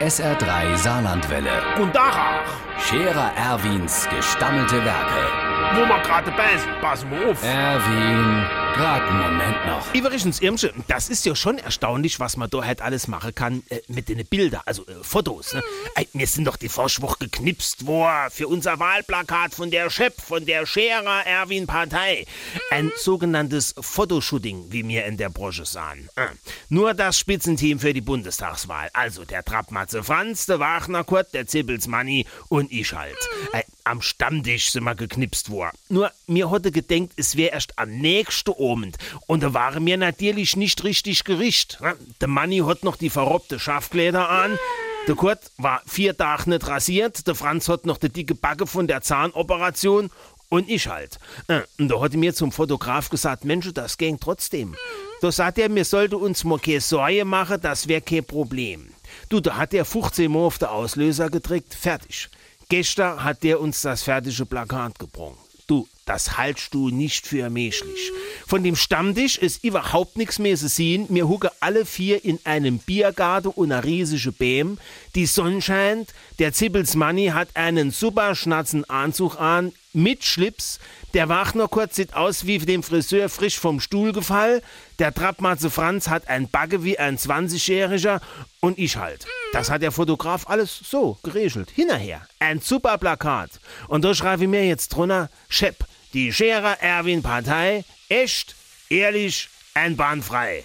SR3 Saarlandwelle. Und Dach, Scherer Erwins gestammelte Werke. wo wir gerade beißen, passen wir auf. Erwin, grad einen Moment noch. Übrigens, Irmsche, das ist ja schon erstaunlich, was man da halt alles machen kann äh, mit den Bildern, also äh, Fotos. Ne? Ey, mir sind doch die Vorschwoch geknipst worden für unser Wahlplakat von der Chef, von der Scherer Erwin Partei. Ein sogenanntes Fotoshooting, wie mir in der Branche sahen. Äh. Nur das Spitzenteam für die Bundestagswahl. Also der Trappmatze Franz, der Wagner Kurt, der Zippels Manni und ich halt. Am Stammtisch sind wir geknipst worden. Nur mir hatte gedenkt, es wäre erst am nächsten Abend. Und da waren mir natürlich nicht richtig gericht. ne? Der Manni hat noch die verrobte Schafkleider an. Der Kurt war vier Tage nicht rasiert. Der Franz hat noch die dicke Backe von der Zahnoperation. Und ich halt. Äh, Und da hat er mir zum Fotograf gesagt, Mensch, das ging trotzdem. Da sagt er, wir sollten uns mal keine Sorge machen, das wäre kein Problem. Du, da hat er 15 Mal auf den Auslöser gedrückt, fertig. Gestern hat der uns das fertige Plakat gebrungen. Du, das haltst du nicht für menschlich. Von dem Stammtisch ist überhaupt nichts mehr zu sehen. Wir hucken alle vier in einem Biergarten und einer riesige Bäm. Die Sonne scheint. Der Zippels Manni hat einen super schnatzen Anzug an, mit Schlips. Der Wagner kurz sieht aus wie dem Friseur frisch vom Stuhl gefallen. Der Trappmatze Franz hat ein Backe wie ein 20-Jähriger und ich halt. Das hat der Fotograf alles so geregelt. Hinterher. Ein super Plakat. Und da schreibe ich mir jetzt drunter, Shep, die Scherer Erwin Partei, echt, ehrlich, einbahnfrei.